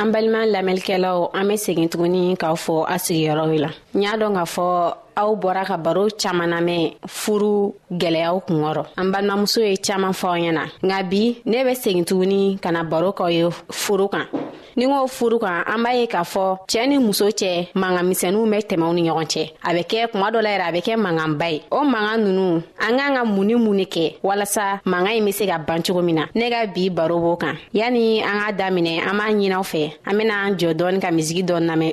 an balima lamɛnlikɛlaw an bɛ segin tuguni k'aw fɔ a sigiyɔrɔ la n y'a dɔn k'a fɔ aw bɔra ka baro caaman namɛn furu gwɛlɛyaw kungɔrɔ an balimamuso ye caaman fɔ aw ɲɛna nka bi ne bɛ segin tuguni ka na baro k'aw ye furu kan ni k'o furu kan an b'a ye k'a fɔ cɛɛ ni muso cɛ mankan misɛnninw bɛ tɛmɛw ni ɲɔgɔn cɛ a bɛ kɛ kuma dɔ la yɛrɛ a bɛ kɛ mankanba ye o mankan nunu an k'an ka mun ni mun de kɛ walasa mankan ɲi be se ka ban cogo min na ne ka bi baro b'o kan yani an k'a daminɛ an b'a ɲinaw fɛ an bena an jɔ dɔɔni ka misigi dɔɔni lamɛn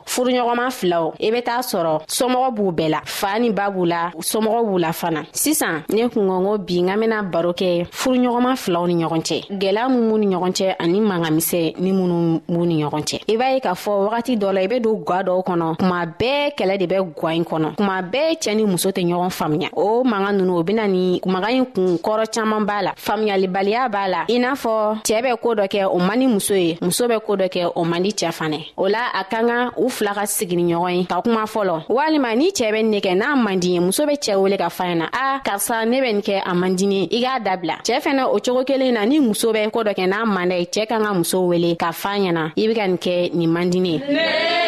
furuɲɔgɔnma filaw i e be t'a sɔrɔ somɔgɔ b'u bɛɛ la faa ni ba b'u la somɔgɔ b'u la fana sisan ne kungɔngo bi n ka bena baro kɛ furuɲɔgɔnma filaw ni ɲɔgɔn cɛ gwɛlɛya min b'u ni ɲɔgɔn cɛ ani mangamisɛ ni minnu b'u ni ɲɔgɔn cɛ i b'a ye k'a fɔ wagati dɔ la i be don gwa dɔw kɔnɔ kuma bɛɛ kɛlɛ de bɛ gwa ɲi kɔnɔ kuma bɛɛ cɛɛ ni muso tɛ ɲɔgɔn faamuya o manga nunu o bena ni maga ɲi kun kɔrɔ caaman b'a la faamuyalibaliya b'a la i n'a fɔ cɛɛ bɛ koo dɔ kɛ o man ni muso ye muso bɛ koo dɔ kɛ o man di cɛɛ fanɛ o la a ka kan u fila ka sigini ɲɔgɔn ye ka kuma fɔlɔ walima ni cɛɛ bɛ ne kɛ n'a man di ye muso bɛ cɛɛ wele ka fa ɲɛna a karisa ne bɛ nin kɛ a man dini i k'a dabila cɛɛ fɛnɛ o cogo kelen na ni muso bɛ ko dɔ kɛ n'a man da ye cɛɛ kan ka muso wele ka fa ɲɛna i be ka nin kɛ nin man dini ye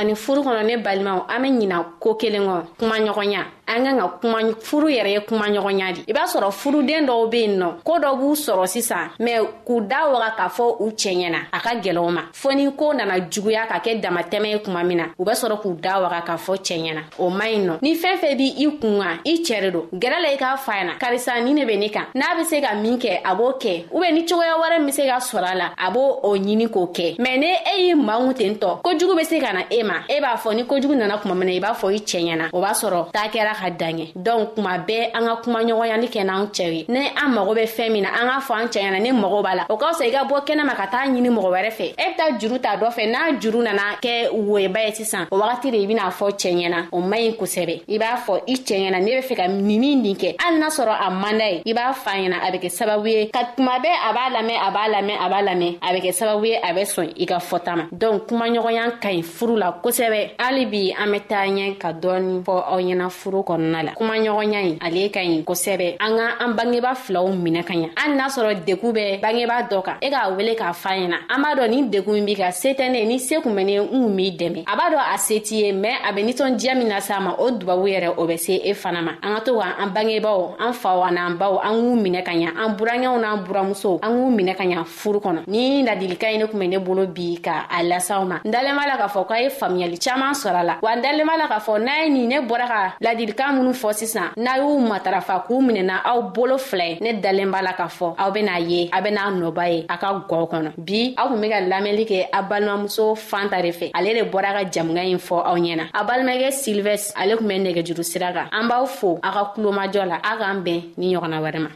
ani furu kɔnɔ ne balimaw an be ɲina ko kelen kɔ kuma ɲɔgɔnya an kan ka kuma furu yɛrɛ ye kuma ɲɔgɔnya di i b'a sɔrɔ furuden dɔw be yen nɔ ko dɔ b'u sɔrɔ sisan mɛ k'u da waga k'a fɔ u cɛɲɛna a ka gɛlɛw ma fɔ ni ko nana juguya ka kɛ damatɛmɛ ye kuma min na u bɛ sɔrɔ k'u da waga k'a fɔ cɛɛ ɲɛna o man ɲi nɔ ni fɛn fɛn b' i kun kan i cɛɛ de don gɛrɛ la i k'a fa ɲɛna karisa ni ne be ne kan n'a be se ka min kɛ a b'o kɛ u be ni cogoya wɛrɛ min be se ka sɔrɔ a la a b'o o ɲini k'o kɛ mɛn ni e y'i mangu ten tɔ kojugu be se ka na e ma e b'a fɔ ni kojugu nana kuma min na i b'a fɔ i cɛɛ ɲɛna o b'a sɔrɔ taa kɛra ka daɲɛ dɔnku kuma bɛɛ an ka kuma ɲɔgɔnyali kɛ n'an cɛ ye ni an mago bɛ fɛn min na an k'a fɔ an cɛ ɲɛna ni mago b'a la o ka fisa i ka bɔ kɛnɛma ka taa ɲini mɔgɔ wɛrɛ fɛ e bɛ taa juru ta dɔ fɛ n'a juru nana kɛ woyeba ye sisan o wagati de i bɛna fɔ cɛ ɲɛna o man ɲi kosɛbɛ i b'a fɔ i cɛ ɲɛna ne bɛ fɛ ka nini nin kɛ hali n'a sɔrɔ a man d'a ye i b'a fa ɲɛna a bɛ kɛ sababu ye ka kuma bɛɛ a b'a lamɛn a b'a lamɛn a b'a lamɛn a bɛ kɛ sababu ye a bɛ sɔn i ka fɔta ma dɔnku kuma ɲɔgɔnya ka ɲi furu la kosɛbɛ hali bi an bɛ taa ɲɛ ka dɔɔni fɔ aw ɲɛna furu kɔnɔna la kumaɲɔgɔnya ye ale ka ɲi kosɛbɛ an ka an bangeba filaw minɛ ka ɲa hali n'a sɔrɔ degu bɛ bangeba dɔ kan e k'a wele k'a fa ɲɛna an b'a dɔn nin degu in b'i ka se tɛ ne ni se kun bɛ ne n kun b'i dɛmɛ a b'a dɔn a se t'i ye mɛn a bɛ nisɔndiya min lase a ma o dubabu yɛrɛ o bɛ se e fana ma an ka to ka an bangebaw an faw an'an baw an k'u minɛ ka ɲa an burankɛw n'an buramusow an k'u minɛ ka ɲa furu kɔnɔ ni ladilikan ye ne tun bɛ ne bolo bi ka a lasaw ma n dalen b'a la k'a fɔ k'a ye faamuyali caman sɔrɔ a la wa n dalen b'a la k'a fɔ n'a ye nin ne bɔra ka ladilikan minnu fɔ sisan n'a y'u matarafa k'u minɛna aw bolo fila ye ne dalen b'a la k'a fɔ aw bɛna ye a bɛna nɔba ye a ka gɔw kɔnɔ bi aw tun bɛ ka lamɛnli kɛ a balimamuso fanta de fɛ ale de bɔra ka jamukan ɲi fɔ aw ɲɛna a balimakɛ silvɛ ale tun bɛ nɛgɛjuru sira kan an b'aw fo a ka kulomajɔ la a k'an bɛn ni ɲɔgɔnna wɛrɛ ma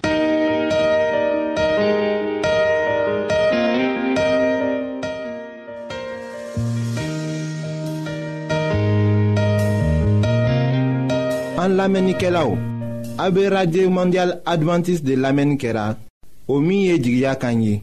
an lamɛnnikɛlaw a bɛ radio mondial adventiste de lamɛnni kɛra o min ye jigiya kan ye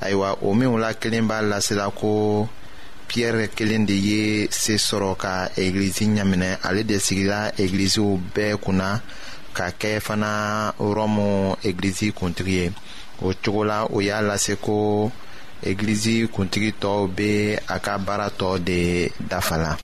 ayiwa o minw la kelen b'a lasela ko piyɛrɛ kelen de ye se sɔrɔ ka egilizi ɲaminɛ ale de sigila egiliziw bɛɛ kunna ka kɛ fana rɔmu egilizi kuntigi ye o cogo la o y'a lase ko egilizi kuntigi tɔw bɛ a ka baara tɔ de dafa la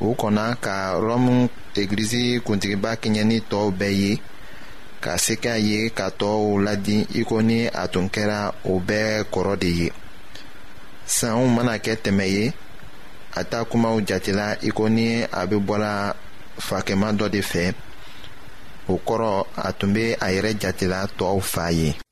o kɔnna ka rɔmu egilizi kuntigiba kɛɲɛ ni tɔw bɛɛ ye ka se k'a ye ka tɔɔw ladi i ko ni a tun kɛra o bɛɛ kɔrɔ de ye sanw mana kɛ tɛmɛ ye a ta kumaw jatela i ko ni a bɛ bɔla fakɛma dɔ de fɛ o kɔrɔ a tun bɛ a yɛrɛ jatela tɔw fa ye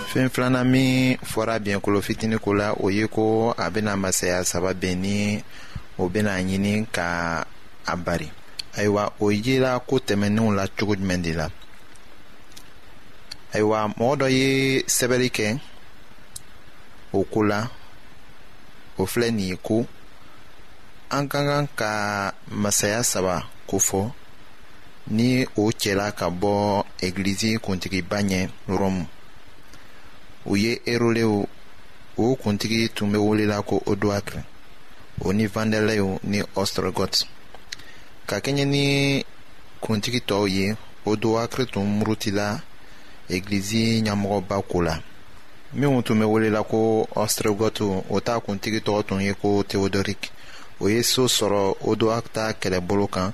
fɛn filanan min fɔra biɲɛkolo fitini ko la o ye ko a bɛna masaya saba bɛn ni o bɛna ɲini ka a bari ayiwa o yela ko tɛmɛnenw la cogo jumɛn de la ayiwa mɔgɔ dɔ ye sɛbɛnni kɛ o ko la o filɛ nin ye ko an ka kan ka masaya saba ko fɔ ni o cɛla ka bɔ egilizi kuntigiba ɲɛ rɔmu u ye erolew o kuntigi tun bɛ welela ko odoakre o ni vandɛlɛw ni ɔstrɔgɔt ka kɛɲɛ ni kuntigi tɔw ye odoakre tun murutila egilizi ɲɛmɔgɔba ko la minnu tun bɛ welela ko ɔstrɔgɔtu o ta kuntigi tɔgɔ tun ye ko teodorik o ye so sɔrɔ odoakta kɛlɛbolo kan